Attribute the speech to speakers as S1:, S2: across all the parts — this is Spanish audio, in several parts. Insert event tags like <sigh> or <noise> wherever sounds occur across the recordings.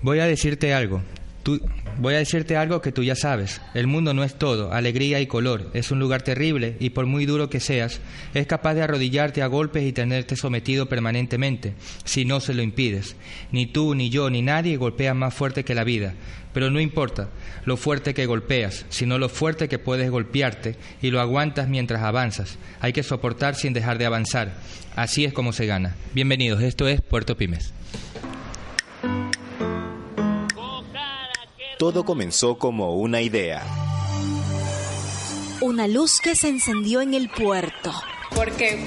S1: Voy a decirte algo. Tú, voy a decirte algo que tú ya sabes. El mundo no es todo, alegría y color. Es un lugar terrible y por muy duro que seas, es capaz de arrodillarte a golpes y tenerte sometido permanentemente, si no se lo impides. Ni tú, ni yo, ni nadie golpea más fuerte que la vida. Pero no importa lo fuerte que golpeas, sino lo fuerte que puedes golpearte y lo aguantas mientras avanzas. Hay que soportar sin dejar de avanzar. Así es como se gana. Bienvenidos, esto es Puerto Pymes.
S2: Todo comenzó como una idea.
S3: Una luz que se encendió en el puerto.
S4: Porque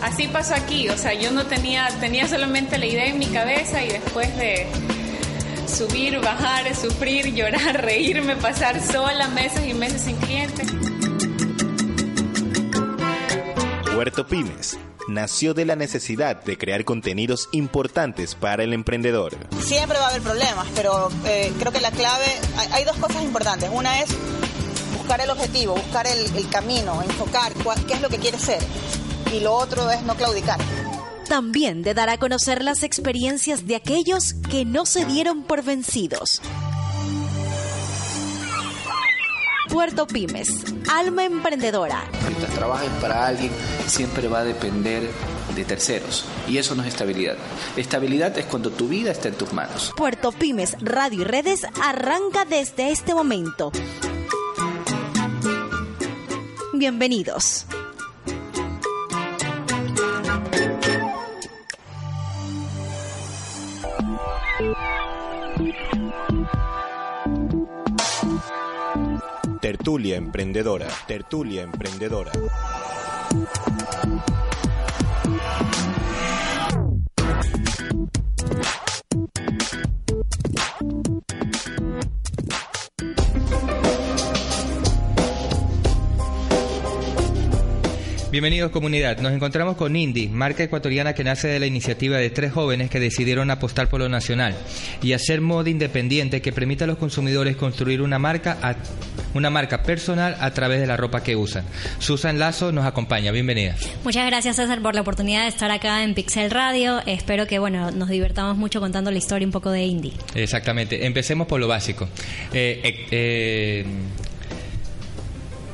S4: así pasó aquí, o sea, yo no tenía, tenía solamente la idea en mi cabeza y después de subir, bajar, sufrir, <laughs> llorar, reírme, pasar sola meses y meses sin clientes.
S2: Puerto Pymes nació de la necesidad de crear contenidos importantes para el emprendedor.
S5: Siempre va a haber problemas, pero eh, creo que la clave, hay, hay, dos cosas importantes. Una es buscar el objetivo, buscar el, el camino, enfocar cuál, qué es lo que quieres ser. Y lo otro es no claudicar.
S3: También de dar a conocer las experiencias de aquellos que no se dieron por vencidos. Puerto Pymes, alma emprendedora.
S6: Mientras trabajes para alguien, siempre va a depender de terceros. Y eso no es estabilidad. Estabilidad es cuando tu vida está en tus manos.
S3: Puerto Pymes, Radio y Redes arranca desde este momento. Bienvenidos.
S2: Tertulia Emprendedora. Tertulia Emprendedora.
S1: Bienvenidos comunidad. Nos encontramos con Indy, marca ecuatoriana que nace de la iniciativa de tres jóvenes que decidieron apostar por lo nacional y hacer moda independiente que permita a los consumidores construir una marca a, una marca personal a través de la ropa que usan. Susan Lazo nos acompaña. Bienvenida.
S7: Muchas gracias César por la oportunidad de estar acá en Pixel Radio. Espero que bueno nos divertamos mucho contando la historia un poco de Indy.
S1: Exactamente. Empecemos por lo básico. Eh, eh, eh,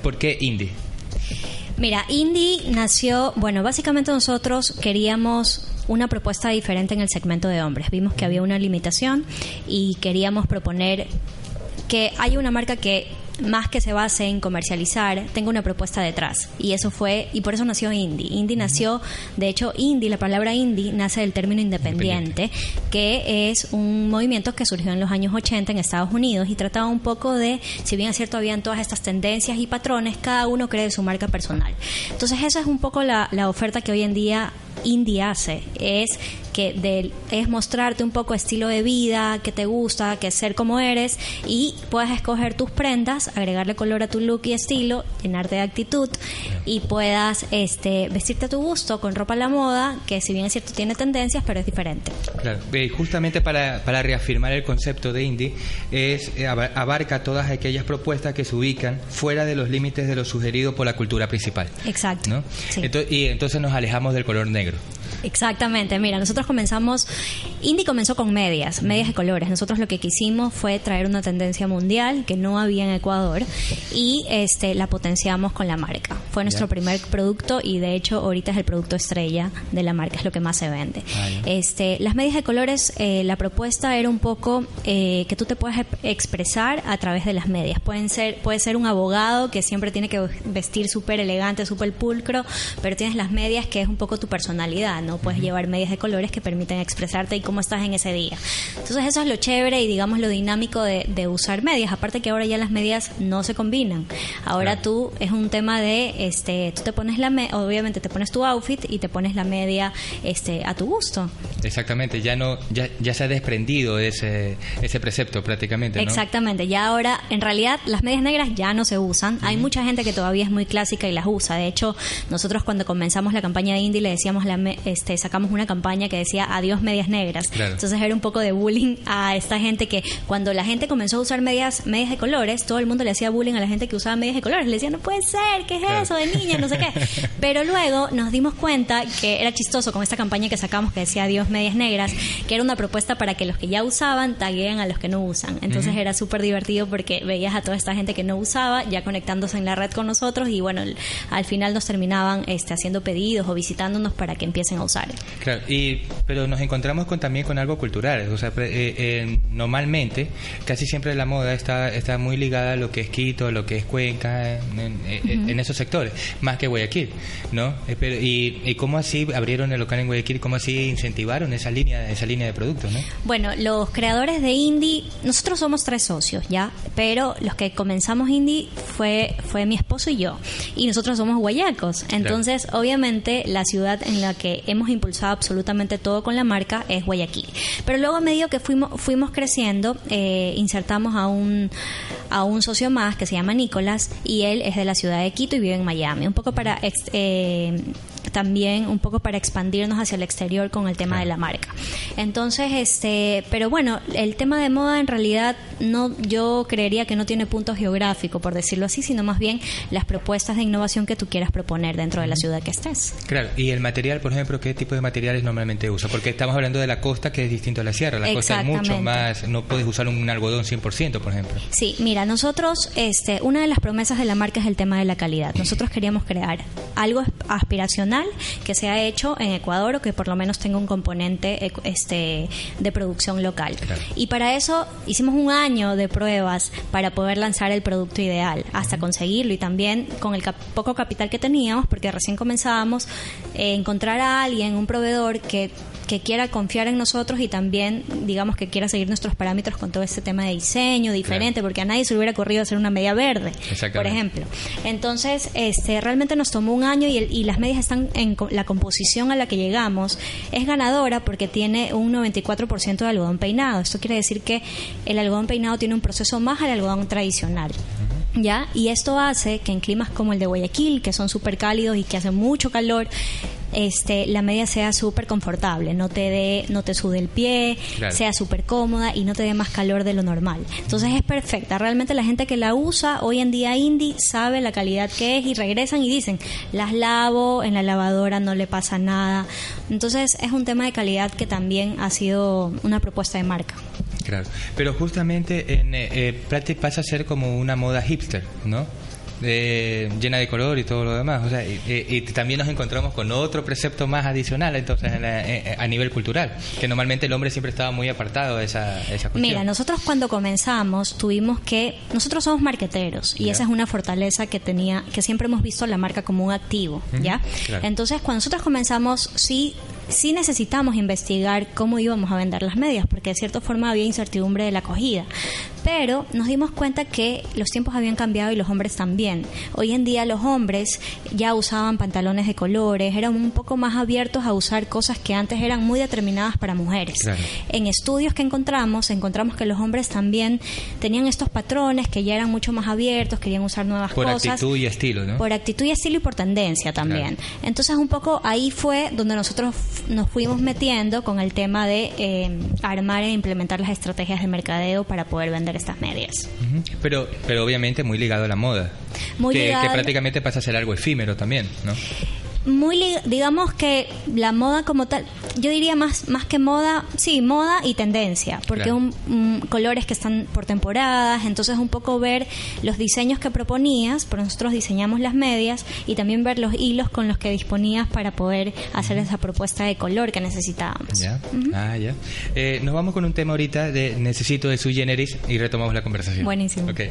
S1: ¿Por qué Indy?
S7: Mira, Indie nació, bueno, básicamente nosotros queríamos una propuesta diferente en el segmento de hombres. Vimos que había una limitación y queríamos proponer que haya una marca que más que se base en comercializar, tenga una propuesta detrás. Y eso fue, y por eso nació Indie. Indie nació, de hecho, Indie, la palabra Indie, nace del término independiente, independiente, que es un movimiento que surgió en los años 80 en Estados Unidos y trataba un poco de, si bien es cierto, habían todas estas tendencias y patrones, cada uno cree su marca personal. Entonces, esa es un poco la, la oferta que hoy en día Indie hace, es que de, es mostrarte un poco estilo de vida, que te gusta, que es ser como eres y puedes escoger tus prendas, agregarle color a tu look y estilo, llenarte de actitud y puedas este, vestirte a tu gusto con ropa a la moda, que si bien es cierto tiene tendencias, pero es diferente.
S1: Claro, y justamente para, para reafirmar el concepto de indie, es, eh, abarca todas aquellas propuestas que se ubican fuera de los límites de lo sugerido por la cultura principal.
S7: Exacto.
S1: ¿no?
S7: Sí.
S1: Entonces, y entonces nos alejamos del color negro.
S7: Exactamente, mira, nosotros comenzamos, Indie comenzó con medias, medias de colores. Nosotros lo que quisimos fue traer una tendencia mundial que no había en Ecuador y este la potenciamos con la marca. Fue nuestro primer producto y de hecho ahorita es el producto estrella de la marca, es lo que más se vende.
S1: Ah.
S7: Este, las medias de colores, eh, la propuesta era un poco eh, que tú te puedes expresar a través de las medias. Pueden ser, puede ser un abogado que siempre tiene que vestir súper elegante, súper pulcro, pero tienes las medias que es un poco tu personalidad, ¿no? Puedes llevar medias de colores que permiten expresarte y cómo estás en ese día. Entonces eso es lo chévere y digamos lo dinámico de, de usar medias. Aparte que ahora ya las medias no se combinan. Ahora
S1: Claro.
S7: tú es un tema de, este, tú te pones la, me- obviamente te pones tu outfit y te pones la media, este, a tu gusto.
S1: Exactamente, ya no ya, ya se ha desprendido de ese, ese precepto prácticamente, ¿no?
S7: Exactamente, ya ahora en realidad las medias negras ya no se usan. Hay mucha gente que todavía es muy clásica y las usa. De hecho, nosotros cuando comenzamos la campaña de Indie le decíamos la este, sacamos una campaña que decía adiós medias negras. Entonces era un poco de bullying a esta gente que cuando la gente comenzó a usar medias, medias de colores, todo el mundo le hacía bullying a la gente que usaba medias de colores. Le decía, no puede ser, ¿qué es eso de niña? No sé qué. <laughs> Pero luego nos dimos cuenta que era chistoso con esta campaña que sacamos que decía adiós medias negras, que era una propuesta para que los que ya usaban tagueen a los que no usan. Entonces era súper divertido porque veías a toda esta gente que no usaba ya conectándose en la red con nosotros y bueno, al final nos terminaban este, haciendo pedidos o visitándonos para que empiecen a usar.
S1: Claro, y, pero nos encontramos con, también con algo cultural. O sea, eh, eh, normalmente, casi siempre la moda está, está muy ligada a lo que es Quito, a lo que es Cuenca, en, esos sectores, más que Guayaquil, ¿no? Eh, y, y, cómo así abrieron el local en Guayaquil? ¿Cómo así incentivaron esa línea, esa línea de productos, ¿no?
S7: Bueno, los creadores de Indie, nosotros somos tres socios, ¿ya? Pero los que comenzamos Indie fue, fue mi esposo y yo. Y nosotros somos guayacos. Entonces, obviamente, la ciudad en la que hemos impulsado absolutamente todo con la marca es Guayaquil. Pero luego, a medida que fuimos, fuimos creciendo, eh, insertamos a un, a un socio más que se llama Nicolás y él es de la ciudad de Quito y vive en Miami. Un poco para eh, también un poco para expandirnos hacia el exterior con el tema de la marca. Entonces, este, pero bueno, el tema de moda en realidad no, yo creería que no tiene punto geográfico, por decirlo así, sino más bien las propuestas de innovación que tú quieras proponer dentro de la ciudad que estés.
S1: Claro, y el material, por ejemplo, ¿qué tipo de materiales normalmente usa? Porque estamos hablando de la costa que es distinto a la sierra, la costa es mucho más, no puedes usar un algodón 100%, por ejemplo.
S7: Sí, mira, nosotros, este, una de las promesas de la marca es el tema de la calidad. Nosotros queríamos crear algo aspiracional que se ha hecho en Ecuador o que por lo menos tenga un componente este, de producción local. Y para eso hicimos un año de pruebas para poder lanzar el producto ideal hasta conseguirlo y también con el poco capital que teníamos, porque recién comenzábamos, eh, encontrar a alguien, un proveedor que que quiera confiar en nosotros y también, digamos, que quiera seguir nuestros parámetros con todo este tema de diseño diferente, porque a nadie se le hubiera ocurrido hacer una media verde, por ejemplo. Entonces, este, realmente nos tomó un año y, y las medias están en la composición a la que llegamos es ganadora porque tiene un 94% de algodón peinado. Esto quiere decir que el algodón peinado tiene un proceso más al algodón tradicional. ¿Ya? Y esto hace que en climas como el de Guayaquil, que son súper cálidos y que hace mucho calor, este, la media sea súper confortable, no te dé, no te sude el pie, sea súper cómoda y no te dé más calor de lo normal. Entonces es perfecta. Realmente la gente que la usa hoy en día indie sabe la calidad que es y regresan y dicen, las lavo, en la lavadora no le pasa nada. Entonces es un tema de calidad que también ha sido una propuesta de marca.
S1: Claro, pero justamente en eh, eh pasa a ser como una moda hipster, ¿no? Llena de color y todo lo demás. O sea, y, también nos encontramos con otro precepto más adicional entonces a nivel cultural, que normalmente el hombre siempre estaba muy apartado de esa, esa cuestión.
S7: Mira, nosotros cuando comenzamos tuvimos que, nosotros somos marqueteros y esa es una fortaleza que tenía, que siempre hemos visto la marca como un activo, ¿ya? Entonces cuando nosotros comenzamos, sí sí necesitamos investigar cómo íbamos a vender las medias, porque de cierta forma había incertidumbre de la acogida. Pero nos dimos cuenta que los tiempos habían cambiado y los hombres también. Hoy en día los hombres ya usaban pantalones de colores, eran un poco más abiertos a usar cosas que antes eran muy determinadas para mujeres. En estudios que encontramos, encontramos que los hombres también tenían estos patrones que ya eran mucho más abiertos, querían usar nuevas cosas.
S1: Por actitud y estilo, ¿no?
S7: Por actitud y estilo y por tendencia también. Entonces un poco ahí fue donde nosotros nos fuimos metiendo con el tema de eh, armar e implementar las estrategias de mercadeo para poder vender estas medias.
S1: Pero, pero obviamente muy ligado a la moda. Muy que, que prácticamente pasa a ser algo efímero también, ¿no?
S7: Muy digamos que la moda como tal yo diría más más que moda sí moda y tendencia porque un, colores que están por temporadas entonces un poco ver los diseños que proponías por nosotros diseñamos las medias y también ver los hilos con los que disponías para poder hacer esa propuesta de color que necesitábamos.
S1: Ya. Ah ya. Eh, nos vamos con un tema ahorita de necesito de su generis y retomamos la conversación.
S7: Buenísimo. Okay.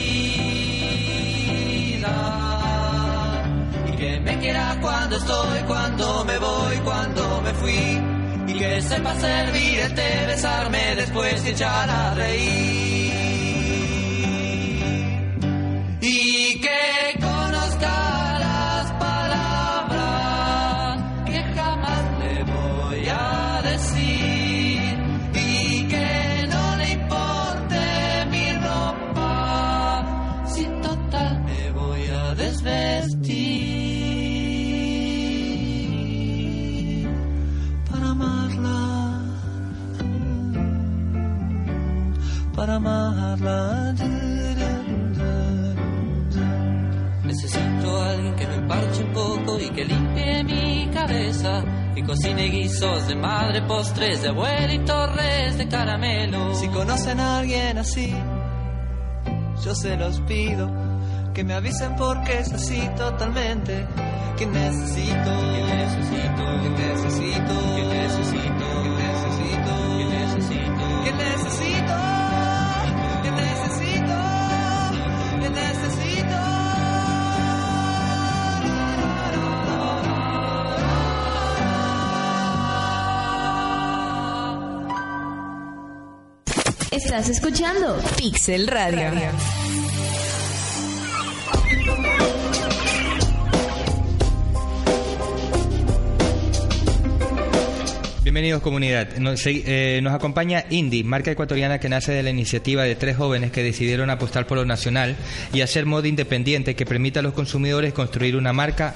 S8: Me quiera cuando estoy, cuando me voy, cuando me fui. Y que sepa servirte, besarme después y echar a reír. Y que conozca las palabras que jamás le voy a decir. Madre, postres de abuela y torres de caramelo.
S9: Si conocen a alguien así, yo se los pido. Que me avisen porque es así totalmente. Que necesito, que necesito, que necesito, que necesito, que necesito,
S10: Estás escuchando Pixel Radio.
S1: Bienvenidos comunidad. Eh, nos acompaña Indy, marca ecuatoriana que nace de la iniciativa de tres jóvenes que decidieron apostar por lo nacional y hacer moda independiente que permita a los consumidores construir una marca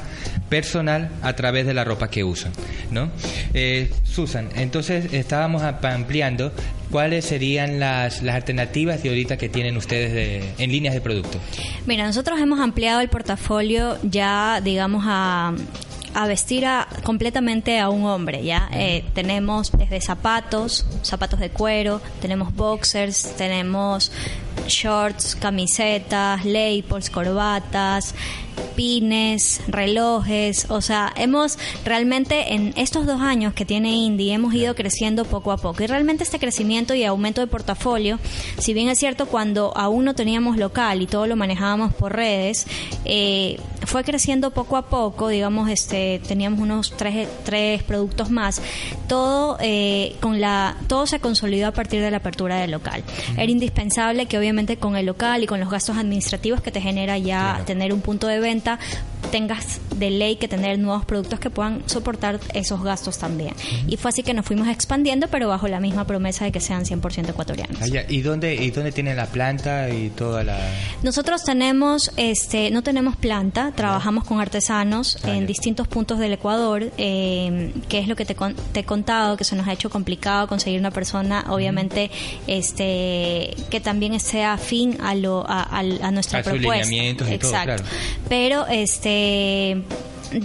S1: personal a través de la ropa que usan. ¿no? Eh, Susan, entonces estábamos ampliando cuáles serían las, las alternativas de ahorita que tienen ustedes de- en líneas de producto.
S7: Mira, nosotros hemos ampliado el portafolio ya, digamos, a, a vestir a, completamente a un hombre, ¿ya? Eh, tenemos desde zapatos, zapatos de cuero, tenemos boxers, tenemos shorts, camisetas, labels, corbatas, pines, relojes, o sea, hemos realmente en estos dos años que tiene Indie hemos ido creciendo poco a poco. Y realmente este crecimiento y aumento de portafolio, si bien es cierto cuando aún no teníamos local y todo lo manejábamos por redes, eh, fue creciendo poco a poco, digamos, este, teníamos unos tres, tres productos más, todo eh, con la, todo se consolidó a partir de la apertura del local. Era indispensable que obviamente con el local y con los gastos administrativos que te genera ya tener un punto de venta, tengas de ley que tener nuevos productos que puedan soportar esos gastos también. Y fue así que nos fuimos expandiendo, pero bajo la misma promesa de que sean 100% ecuatorianos.
S1: Ah. ¿Y dónde, ¿Y dónde tienen la planta y toda la...?
S7: Nosotros tenemos, este, no tenemos planta, trabajamos con artesanos en distintos puntos del Ecuador, eh, que es lo que te, con- te he contado, que se nos ha hecho complicado conseguir una persona, obviamente, este, que también sea afín a lo, a, al- a nuestra
S1: A sus
S7: propuesta.
S1: lineamientos y todo,
S7: Exacto.
S1: claro.
S7: Pero, este,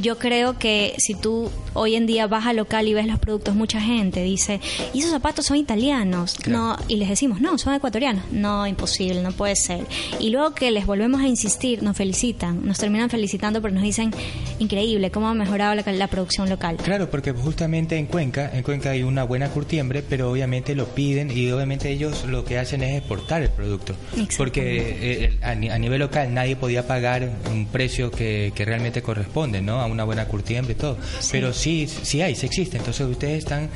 S7: yo creo que si tú hoy en día vas al local y ves los productos, mucha gente dice, ¿y esos zapatos son italianos? No, y les decimos, no, son ecuatorianos. No, imposible, no puede ser. Y luego que les volvemos a insistir, nos felicitan, nos terminan felicitando porque nos dicen, increíble, cómo ha mejorado la, la producción local.
S1: Claro, porque justamente en Cuenca, en Cuenca hay una buena curtiembre, pero obviamente lo piden y obviamente ellos lo que hacen es exportar el producto. Porque eh, a, a nivel local nadie podía pagar un precio que, que realmente corresponde, ¿no? A una buena curtiembre y todo. Pero sí, sí hay, sí existe. Entonces ustedes están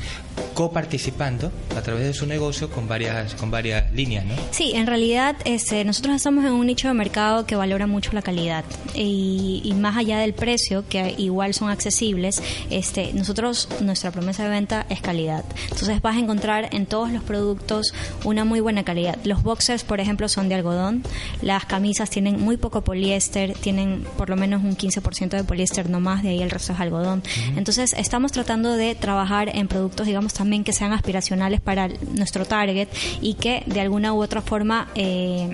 S1: coparticipando a través de su negocio con varias, con varias líneas, ¿no?
S7: Sí, en realidad este, nosotros estamos en un nicho de mercado que valora mucho la calidad y, y más allá del precio, que igual son accesibles, este, nosotros nuestra promesa de venta es calidad. Entonces vas a encontrar en todos los productos una muy buena calidad. Los boxers, por ejemplo, son de algodón, las camisas tienen muy poco poliéster, tienen por lo menos un 15% de poliéster no más, de ahí el resto es algodón. Entonces estamos tratando de trabajar en productos, digamos, también que sean aspiracionales para el- nuestro target y que de alguna u otra forma eh,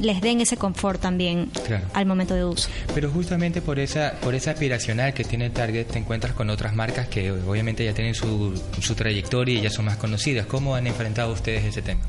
S7: les den ese confort también
S1: Claro.
S7: al momento de uso.
S1: Pero justamente por esa, por esa aspiracional que tiene Target, te encuentras con otras marcas que obviamente ya tienen su, su trayectoria y ya son más conocidas. ¿Cómo han enfrentado ustedes ese tema?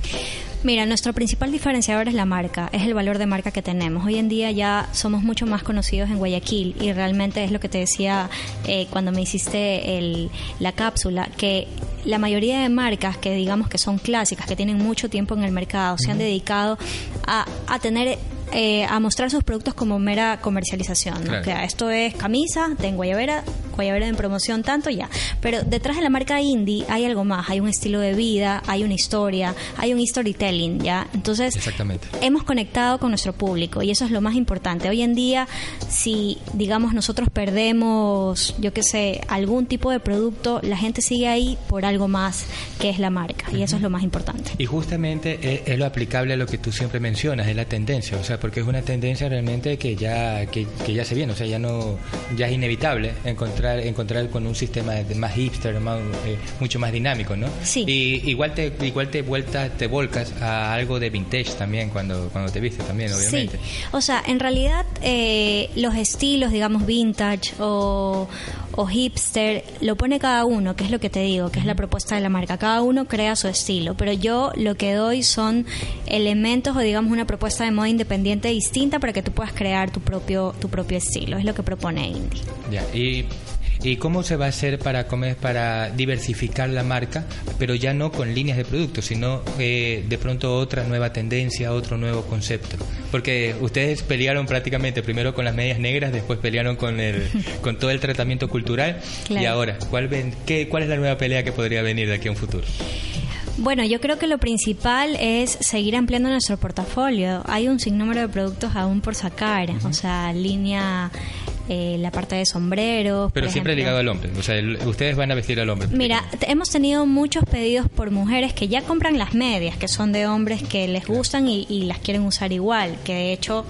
S7: Mira, nuestro principal diferenciador es la marca, es el valor de marca que tenemos. Hoy en día ya somos mucho más conocidos en Guayaquil y realmente es lo que te decía eh, cuando me hiciste el- la cápsula, que la mayoría de marcas que digamos que son clásicas, que tienen mucho tiempo en el mercado, se han dedicado a, a tener... eh, a mostrar sus productos como mera comercialización, ¿no?
S11: Claro.
S7: Que esto es camisa, ten guayabera, guayabera en promoción tanto ya. Pero detrás de la marca indie hay algo más, hay un estilo de vida, hay una historia, hay un storytelling, ¿ya? Entonces,
S1: Exactamente.
S7: hemos conectado con nuestro público y eso es lo más importante. Hoy en día, si digamos nosotros perdemos, yo qué sé, algún tipo de producto, la gente sigue ahí por algo más que es la marca y eso es lo más importante.
S1: Y justamente es, es lo aplicable a lo que tú siempre mencionas, es la tendencia, o sea, porque es una tendencia realmente que ya que, que ya se viene, o sea, ya no ya es inevitable encontrar encontrar con un sistema más hipster, más, eh, mucho más dinámico, ¿no?
S7: Sí.
S1: Y igual te igual te vuelta te volcas a algo de vintage también cuando cuando te vistes también, obviamente.
S7: Sí, o sea, en realidad eh, los estilos, digamos, vintage o, o hipster, lo pone cada uno, que es lo que te digo, que es la propuesta de la marca. Cada uno crea su estilo, pero yo lo que doy son elementos o digamos una propuesta de moda independiente distinta para que tú puedas crear tu propio tu propio estilo. Es lo que propone Indie.
S1: Ya, y, ¿Y cómo se va a hacer para comer, para diversificar la marca, pero ya no con líneas de productos, sino eh, de pronto otra nueva tendencia, otro nuevo concepto? Porque ustedes pelearon prácticamente primero con las medias negras, después pelearon con el, <laughs> con todo el tratamiento cultural
S7: Claro.
S1: y ahora, ¿cuál, ven, qué, ¿cuál es la nueva pelea que podría venir de aquí a un futuro?
S7: Bueno, yo creo que lo principal es seguir ampliando nuestro portafolio. Hay un sinnúmero de productos aún por sacar, o sea, línea, eh, la parte de sombreros.
S1: Pero
S7: por
S1: siempre
S7: ejemplo.
S1: ligado al hombre, o sea, el- ustedes van a vestir al hombre.
S7: Mira, hemos tenido muchos pedidos por mujeres que ya compran las medias, que son de hombres que les gustan y, y las quieren usar igual, que de hecho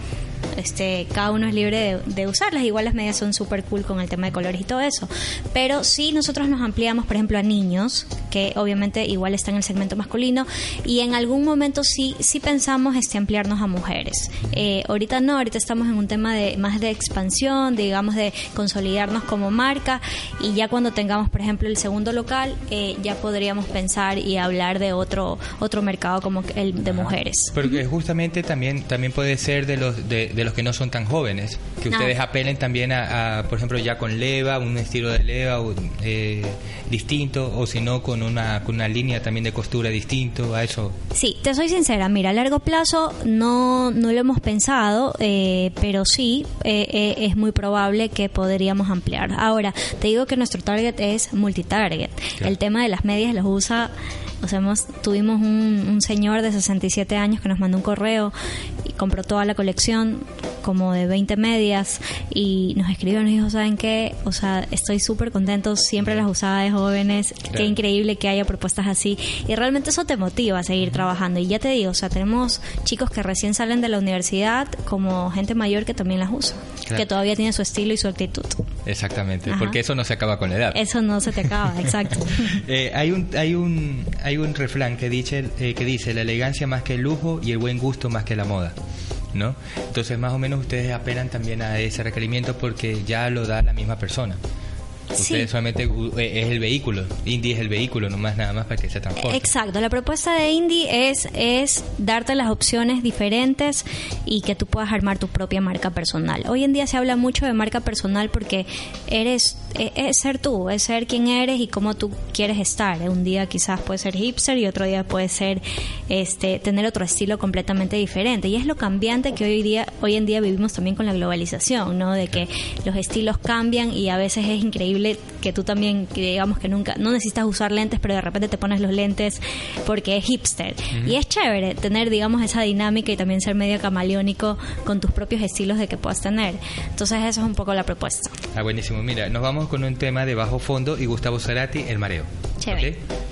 S7: este cada uno es libre de, de usarlas, igual las medias son súper cool con el tema de colores y todo eso, pero sí nosotros nos ampliamos, por ejemplo, a niños, que obviamente igual está en el segmento masculino, y en algún momento sí, sí pensamos este ampliarnos a mujeres. Eh, ahorita no, ahorita estamos en un tema de más de expansión, digamos de consolidarnos como marca, y ya cuando tengamos, por ejemplo, el segundo local, eh, ya podríamos pensar y hablar de otro otro mercado como el de mujeres.
S1: Porque justamente también también puede ser de los de, de los que no son tan jóvenes, que
S7: Ah.
S1: ustedes apelen también a, a, por ejemplo, ya con leva, un estilo de leva o, eh, distinto, o si no, con una, con una línea también de costura distinto, a eso.
S7: Sí, te soy sincera, mira, a largo plazo no, no lo hemos pensado, eh, pero sí eh, eh, es muy probable que podríamos ampliar. Ahora, te digo que nuestro target es multitarget. El tema de las medias los usa, o sea, hemos, tuvimos un, un señor de 67 años que nos mandó un correo y compró toda la colección como de 20 medias y nos escribió y nos dijo, ¿saben qué? O sea, estoy súper contento, siempre las usaba de jóvenes, qué increíble que haya propuestas así y realmente eso te motiva a seguir trabajando y ya te digo, o sea, tenemos chicos que recién salen de la universidad como gente mayor que también las usa,
S1: Claro.
S7: que todavía tiene su estilo y su actitud.
S1: Exactamente, porque eso no se acaba con la edad.
S7: Eso no se te acaba, <laughs> exacto.
S1: Eh, hay un hay un hay un refrán que dice eh, que dice la elegancia más que el lujo y el buen gusto más que la moda no entonces más o menos ustedes apelan también a ese requerimiento porque ya lo da la misma persona
S7: Sí.
S1: ustedes solamente uh, eh, es el vehículo Indie es el vehículo nomás nada más para que se transporte
S7: Exacto, la propuesta de Indie es, es darte las opciones diferentes y que tú puedas armar tu propia marca personal. Hoy en día se habla mucho de marca personal porque eres e- es, ser tú, es ser quien eres y cómo tú quieres estar. Un día quizás puede ser hipster y otro día puede ser este tener otro estilo completamente diferente. Y es lo cambiante que hoy día hoy en día vivimos también con la globalización, ¿no? De que los estilos cambian y a veces es increíble que tú también que digamos que nunca no necesitas usar lentes, pero de repente te pones los lentes porque es hipster. Y es chévere tener digamos esa dinámica y también ser medio camaleónico con tus propios estilos de que puedas tener. Entonces eso es un poco la propuesta.
S1: ah buenísimo mira nos vamos con un tema de bajo fondo y Gustavo Cerati el mareo
S7: Chévere.
S1: ¿ok?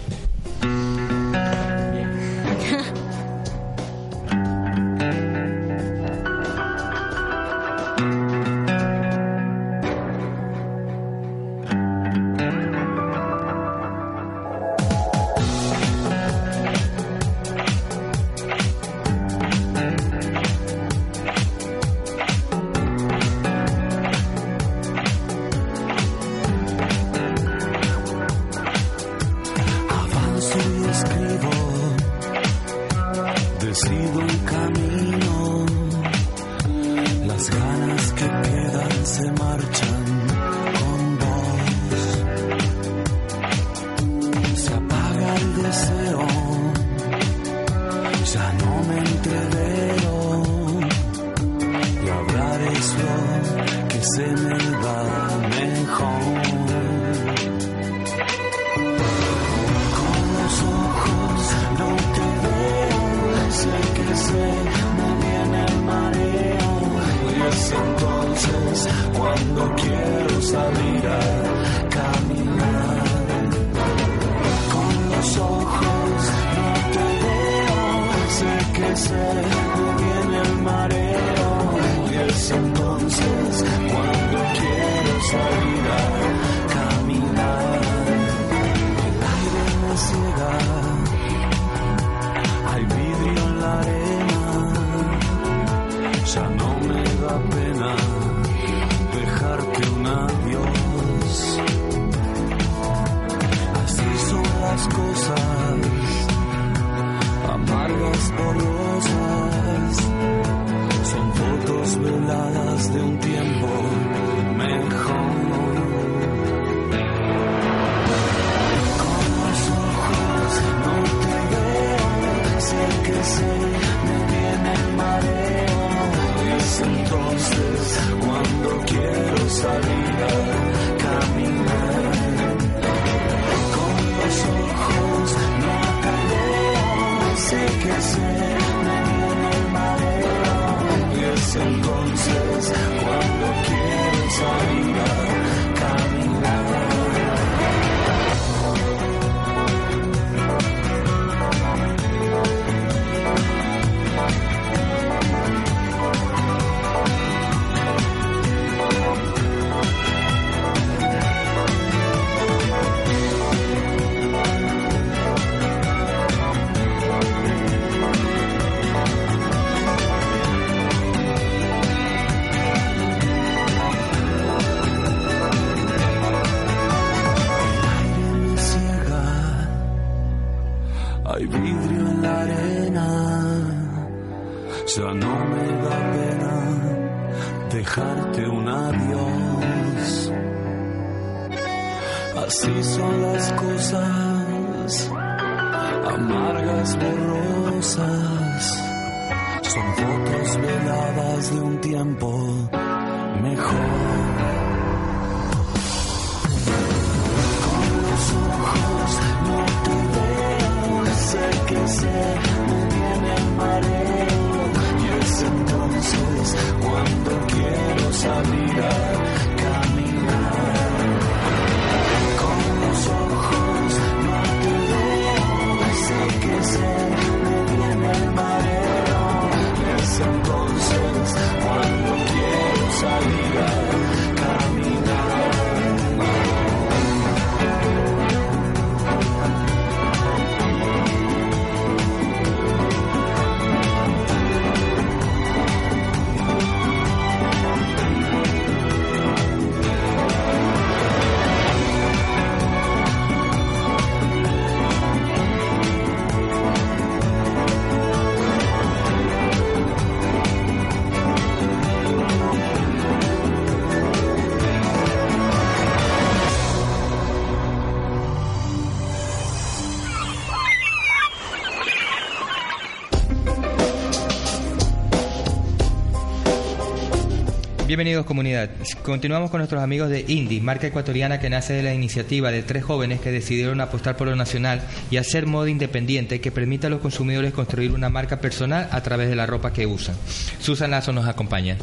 S1: Bienvenidos comunidad. Continuamos con nuestros amigos de Indie, marca ecuatoriana que nace de la iniciativa de tres jóvenes que decidieron apostar por lo nacional y hacer moda independiente que permita a los consumidores construir una marca personal a través de la ropa que usan. Susan Lazo nos acompaña.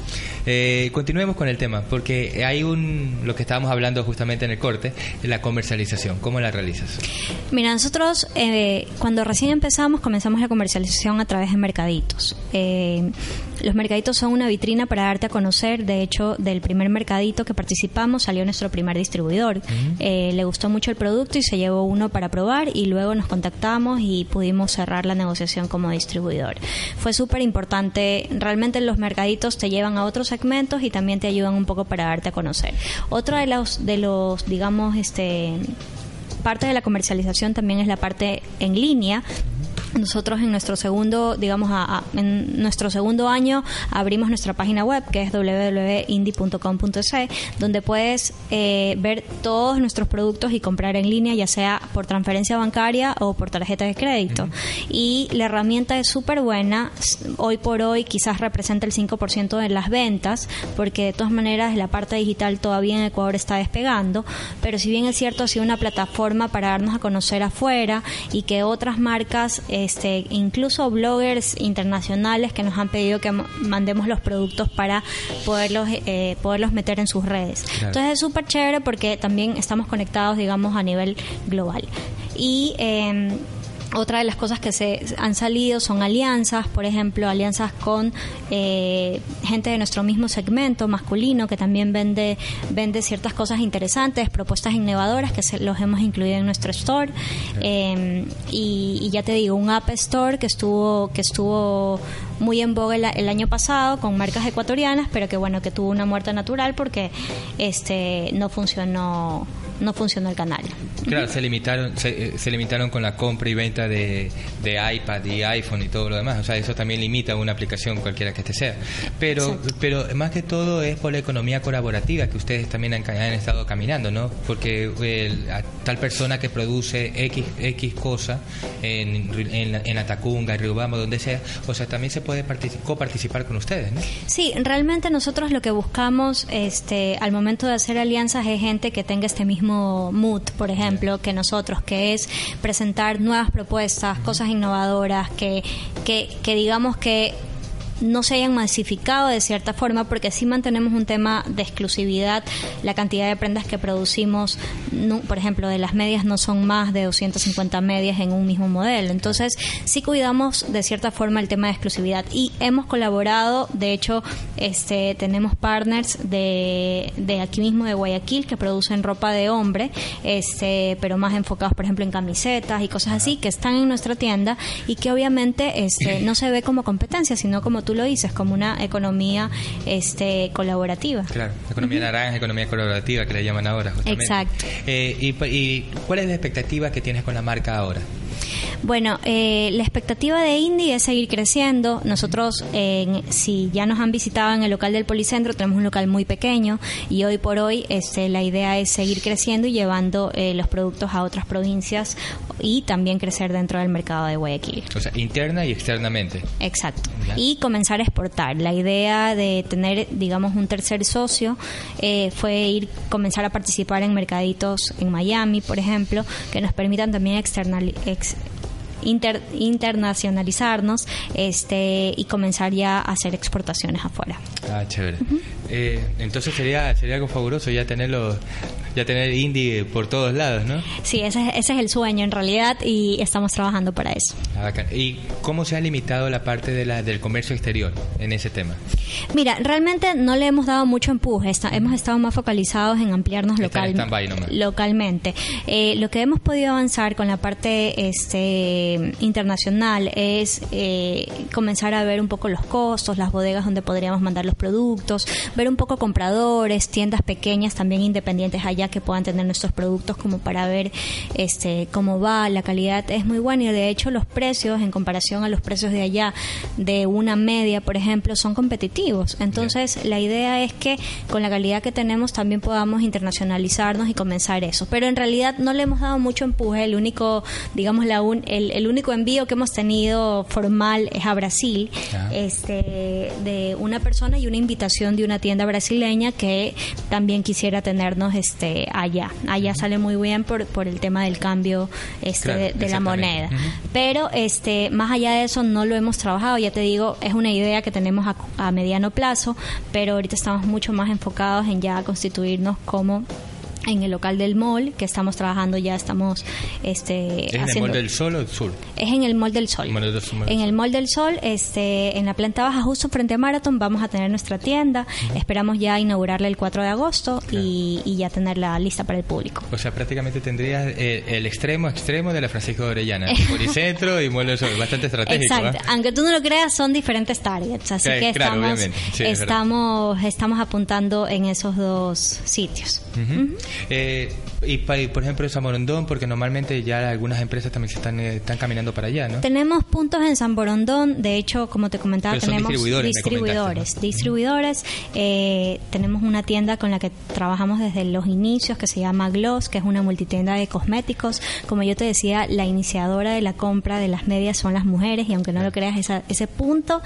S1: Eh, continuemos con el tema, porque hay un, lo que estábamos hablando justamente en el corte, la comercialización. ¿Cómo la realizas?
S7: Mira, nosotros eh, cuando recién empezamos comenzamos la comercialización a través de mercaditos. Eh, los mercaditos son una vitrina para darte a conocer. De hecho, del primer mercadito que participamos salió nuestro primer distribuidor. Eh, le gustó mucho el producto y se llevó uno para probar y luego nos contactamos y pudimos cerrar la negociación como distribuidor. Fue súper importante. Realmente los mercaditos te llevan a otros segmentos y también te ayudan un poco para darte a conocer. Otro de los, de los digamos, este parte de la comercialización también es la parte en línea nosotros en nuestro segundo, digamos, a, a, en nuestro segundo año abrimos nuestra página web que es www.indie.com.es donde puedes eh, ver todos nuestros productos y comprar en línea, ya sea por transferencia bancaria o por tarjeta de crédito. Y la herramienta es súper buena. Hoy por hoy quizás representa el 5% de las ventas, porque de todas maneras la parte digital todavía en Ecuador está despegando, pero si bien es cierto, ha sido una plataforma para darnos a conocer afuera y que otras marcas, este, incluso bloggers internacionales que nos han pedido que mandemos los productos para poderlos, eh, poderlos meter en sus redes.
S12: Claro.
S7: Entonces es súper chévere porque también estamos conectados, digamos, a nivel global. Y eh, otra de las cosas que se han salido son alianzas, por ejemplo, alianzas con eh, gente de nuestro mismo segmento masculino que también vende vende ciertas cosas interesantes, propuestas innovadoras que se, los hemos incluido en nuestro store. Eh, y, y ya te digo un app store que estuvo que estuvo muy en boga el, el, año pasado con marcas ecuatorianas, pero que bueno que tuvo una muerte natural porque este no funcionó no funcionó el canal.
S1: Claro, se limitaron, se, se, limitaron con la compra y venta de, de, iPad y iPhone y todo lo demás. O sea, eso también limita una aplicación cualquiera que este sea. Pero, pero más que todo es por la economía colaborativa que ustedes también han, han estado caminando, ¿no? Porque el, tal persona que produce X, X cosa en, en, en la Tacunga, en Riobamba, donde sea, o sea, también se puede coparticipar con ustedes, ¿no?
S7: Sí, realmente nosotros lo que buscamos este, al momento de hacer alianzas es gente que tenga este mismo mood, por ejemplo, que nosotros, que es presentar nuevas propuestas, cosas innovadoras, que, que, que digamos que no se hayan masificado de cierta forma porque sí mantenemos un tema de exclusividad. La cantidad de prendas que producimos no, por ejemplo de las medias no son más de 250 medias en un mismo modelo. Entonces sí cuidamos de cierta forma el tema de exclusividad. Y hemos colaborado de hecho este tenemos partners de, de aquí mismo de Guayaquil que producen ropa de hombre este pero más enfocados por ejemplo en camisetas y cosas así que están en nuestra tienda y que obviamente este no se ve como competencia sino como tú lo dices, como una economía este, colaborativa.
S1: Claro, economía uh -huh. naranja, economía colaborativa que le llaman ahora. Justamente.
S7: Exacto.
S1: Eh, y, ¿Y cuál es la expectativa que tienes con la marca ahora?
S7: Bueno, eh, la expectativa de Indie es seguir creciendo. Nosotros, eh, si ya nos han visitado en el local del Policentro, tenemos un local muy pequeño y hoy por hoy este, la idea es seguir creciendo y llevando eh, los productos a otras provincias y también crecer dentro del mercado de Guayaquil.
S1: O sea, interna y externamente.
S7: Exacto. ¿Ya? Y comenzar a exportar. La idea de tener, digamos, un tercer socio eh, fue ir comenzar a participar en mercaditos en Miami, por ejemplo, que nos permitan también external, ex, Inter, internacionalizarnos este y comenzar ya a hacer exportaciones afuera.
S1: Ah, chévere. Uh -huh. eh, entonces sería sería algo fabuloso ya tenerlo ya tener indie por todos lados, ¿no?
S7: Sí, ese, ese es el sueño en realidad y estamos trabajando para eso.
S1: Ah, ¿Y cómo se ha limitado la parte de la, del comercio exterior en ese tema?
S7: Mira, realmente no le hemos dado mucho empuje, Está, hemos estado más focalizados en ampliarnos local, localmente. Eh, lo que hemos podido avanzar con la parte este, internacional es eh, comenzar a ver un poco los costos, las bodegas donde podríamos mandar los productos, ver un poco compradores, tiendas pequeñas también independientes allá que puedan tener nuestros productos como para ver este cómo va, la calidad es muy buena y de hecho los precios en comparación a los precios de allá de una media, por ejemplo, son competitivos. Entonces, la idea es que con la calidad que tenemos también podamos internacionalizarnos y comenzar eso. Pero en realidad no le hemos dado mucho empuje, el único, digamos, la un, el, el único envío que hemos tenido formal es a Brasil, ah. este de una persona y una invitación de una tienda brasileña que también quisiera tenernos este allá. Allá sale muy bien por, por el tema del cambio este claro, de, de la moneda. Uh -huh. Pero este más allá de eso no lo hemos trabajado, ya te digo, es una idea que tenemos a, a mediano plazo, pero ahorita estamos mucho más enfocados en ya constituirnos como en el local del mall que estamos trabajando ya estamos este
S1: ¿Es en el mall del sol o del sur?
S7: es en el mall del sol
S1: mall del sol.
S7: en el mall del sol este en la planta baja justo frente a Marathon vamos a tener nuestra tienda uh -huh. esperamos ya inaugurarla el 4 de agosto claro. y, y, ya tenerla lista para el público
S1: o sea prácticamente tendrías el, el extremo extremo de la Francisco de Orellana <laughs> Policentro y mall del sol bastante estratégico
S7: exacto ¿eh? aunque tú no lo creas son diferentes targets así
S1: sí,
S7: que
S1: claro,
S7: estamos
S1: sí,
S7: estamos estamos apuntando en esos dos sitios
S1: uh -huh. Uh -huh. Eh, y, por ejemplo, San Borondón, porque normalmente ya algunas empresas también se están, eh, están caminando para allá, ¿no?
S12: Tenemos puntos en San Borondón, de hecho, como te comentaba,
S1: Pero
S12: tenemos
S1: distribuidores,
S12: distribuidores. distribuidores. Eh, tenemos una tienda con la que trabajamos desde los inicios que se llama Gloss, que es una multitienda de cosméticos. Como yo te decía, la iniciadora de la compra de las medias son las mujeres y aunque no lo creas, esa- ese punto,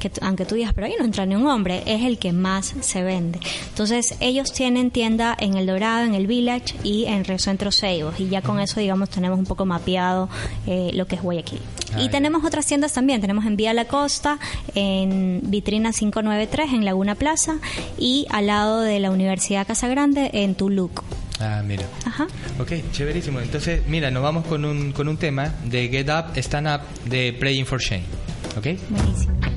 S12: que aunque tú digas, pero ahí no entra ni un hombre, es el que más se vende. Entonces, ellos tienen tienda en El Dorado, en el Village y en Río Centro Seibos y ya con eso, digamos, tenemos un poco mapeado eh, lo que es Guayaquil.
S1: Ah,
S12: y tenemos otras tiendas también. Tenemos en Vía La Costa, en Vitrina 593, en Laguna Plaza, y al lado de la Universidad Casa Grande, en Tuluc.
S1: Ah, mira.
S12: Ajá.
S1: Ok, chéverísimo. Entonces, mira, nos vamos con un, con un tema de Get Up, Stand Up de Playing for Shame. ¿Ok?
S12: Buenísimo.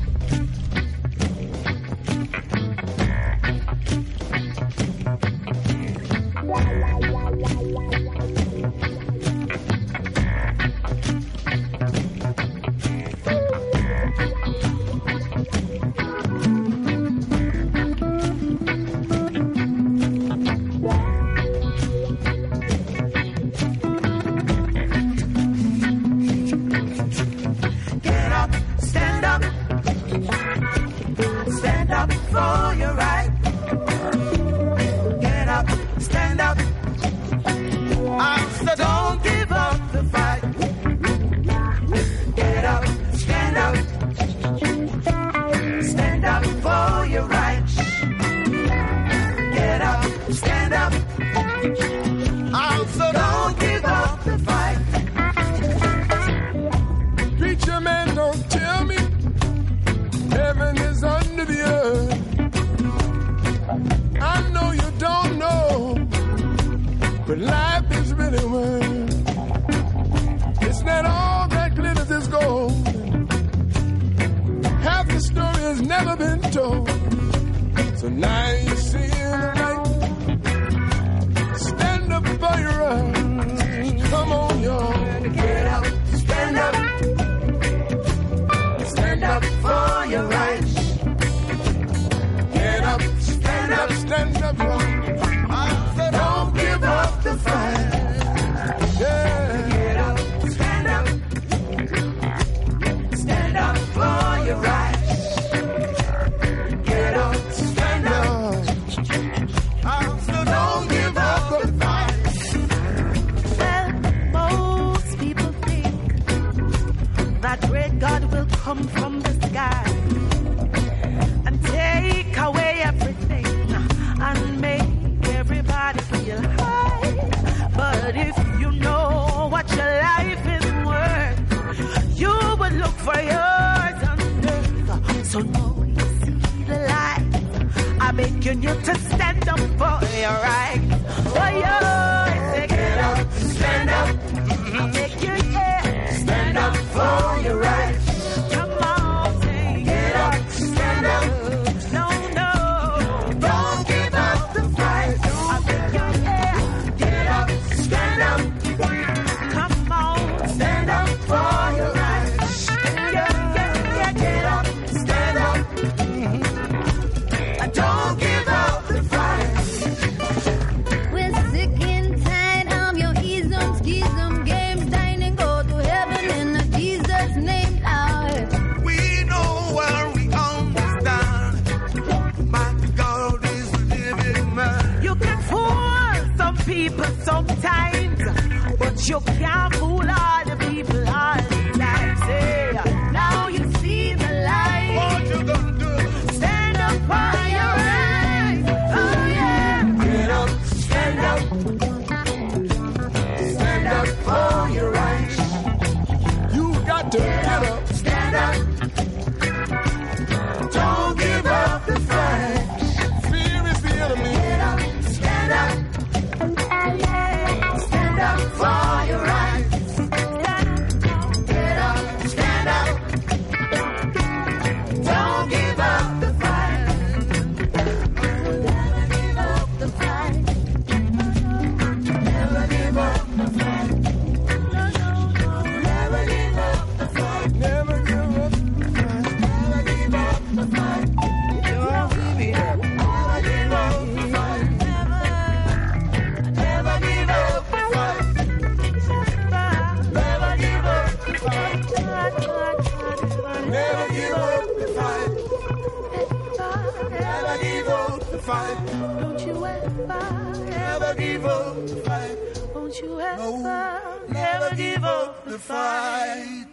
S13: Never
S14: give up the fight.
S15: won't you ever,
S12: Never give up the fight.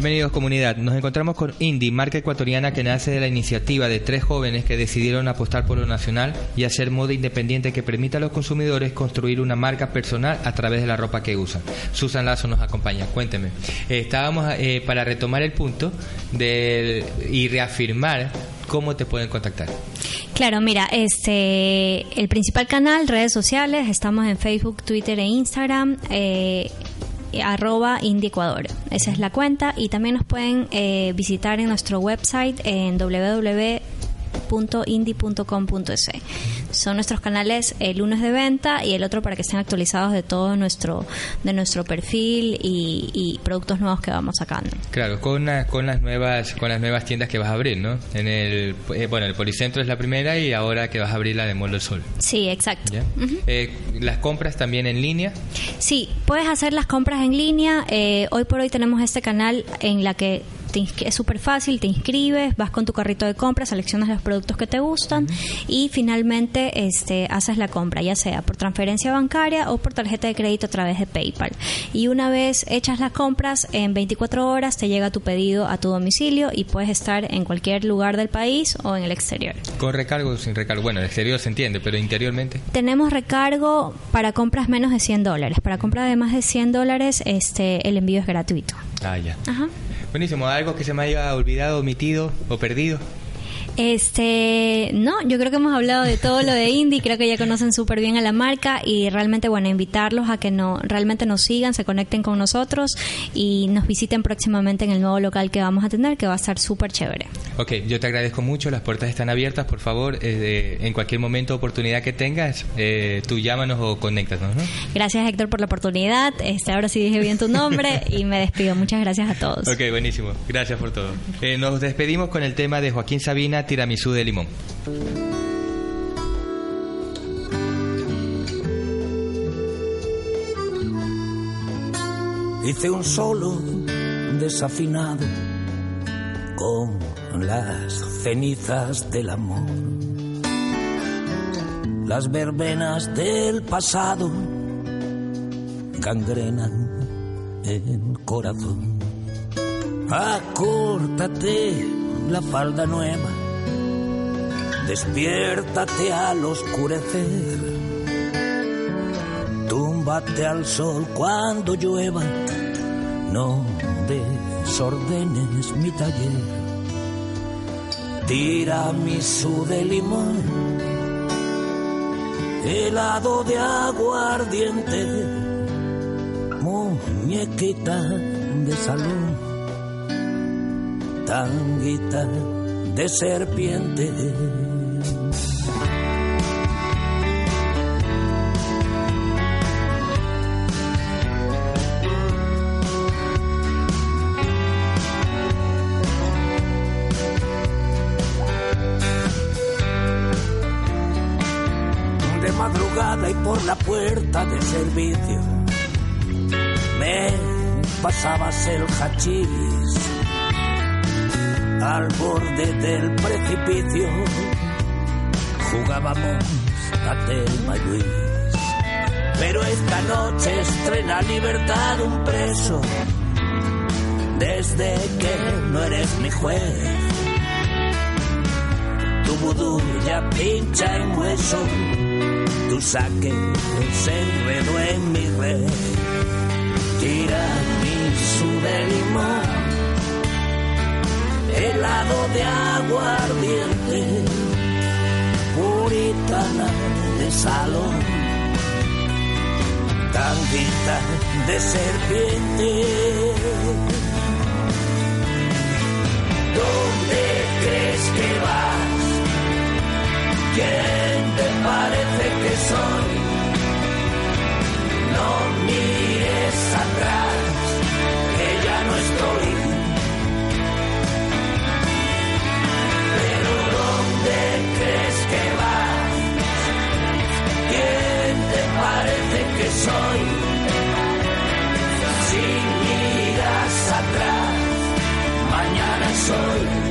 S1: Bienvenidos comunidad, nos encontramos con Indy, marca ecuatoriana que nace de la iniciativa de tres jóvenes que decidieron apostar por lo nacional y hacer moda independiente que permita a los consumidores construir una marca personal a través de la ropa que usan. Susan Lazo nos acompaña, cuénteme. Eh, estábamos eh, para retomar el punto de, y reafirmar cómo te pueden contactar.
S7: Claro, mira, este, el principal canal, redes sociales, estamos en Facebook, Twitter e Instagram. eh, arroba Indie Ecuador. Esa es la cuenta y también nos pueden eh, visitar en nuestro website en www.indie.com.es. Son nuestros canales, el uno es de venta y el otro para que estén actualizados de todo nuestro de nuestro perfil y, y productos nuevos que vamos sacando.
S1: Claro, con, la- con las nuevas con las nuevas tiendas que vas a abrir, ¿no? En el eh, bueno, el Policentro es la primera y ahora que vas a abrir la de Mall del Sol.
S7: Sí, exacto.
S1: Eh, las compras también en línea.
S7: Sí, puedes hacer las compras en línea. Eh, hoy por hoy tenemos este canal en la que te es súper fácil, te inscribes, vas con tu carrito de compra, seleccionas los productos que te gustan y finalmente este, haces la compra, ya sea por transferencia bancaria o por tarjeta de crédito a través de PayPal. Y una vez hechas las compras, en 24 horas te llega tu pedido a tu domicilio y puedes estar en cualquier lugar del país o en el exterior.
S1: Con recargo o sin recargo. Bueno, el exterior se entiende, pero interiormente.
S7: Tenemos recargo para compras menos de 100 dólares. Para compras de más de 100 dólares, este, el envío es gratuito.
S1: Ah, ya.
S7: Ajá.
S1: Buenísimo. ¿Algo que se me haya olvidado, omitido o perdido?
S7: Este, no, yo creo que hemos hablado de todo lo de Indie, creo que ya conocen súper bien a la marca y realmente, bueno, invitarlos a que no, realmente nos sigan, se conecten con nosotros y nos visiten próximamente en el nuevo local que vamos a tener, que va a estar súper chévere.
S1: Ok, yo te agradezco mucho. Las puertas están abiertas. Por favor, eh, en cualquier momento, oportunidad que tengas, eh, tú llámanos o conéctanos, ¿no?
S7: Gracias Héctor por la oportunidad, este, ahora sí dije bien tu nombre y me despido. Muchas gracias a todos.
S1: Ok, buenísimo. Gracias por todo. Eh, nos despedimos con el tema de Joaquín Sabina, Tiramisú de Limón.
S16: Hice un solo desafinado con las cenizas del amor. Las verbenas del pasado gangrenan el corazón. Acórtate la falda nueva, despiértate al oscurecer. Túmbate al sol cuando llueva, no desordenes mi taller. Tiramisú de limón, helado de aguardiente, muñequita de salón, tanguita de serpiente. Madrugada y por la puerta de servicio me pasabas el hachís al borde del precipicio. Jugábamos a Telma Luis. Pero esta noche estrena libertad un preso. Desde que no eres mi juez. Tu vudú ya pincha en hueso tu saque se enredó en mi red. Tiramisú de limón, helado de aguardiente, puritana de salón, tanguita de serpiente. ¿Dónde crees que vas? ¿Quién te parece que soy? No mires atrás, que ya no estoy. Pero ¿dónde crees que vas? ¿Quién te parece que soy? Si miras atrás, mañana soy.